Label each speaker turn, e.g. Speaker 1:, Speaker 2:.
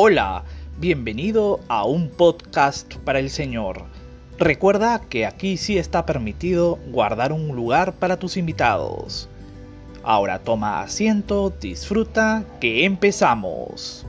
Speaker 1: Hola, bienvenido a un podcast para el Señor. Recuerda que aquí sí está permitido guardar un lugar para tus invitados. Ahora toma asiento, disfruta, que empezamos.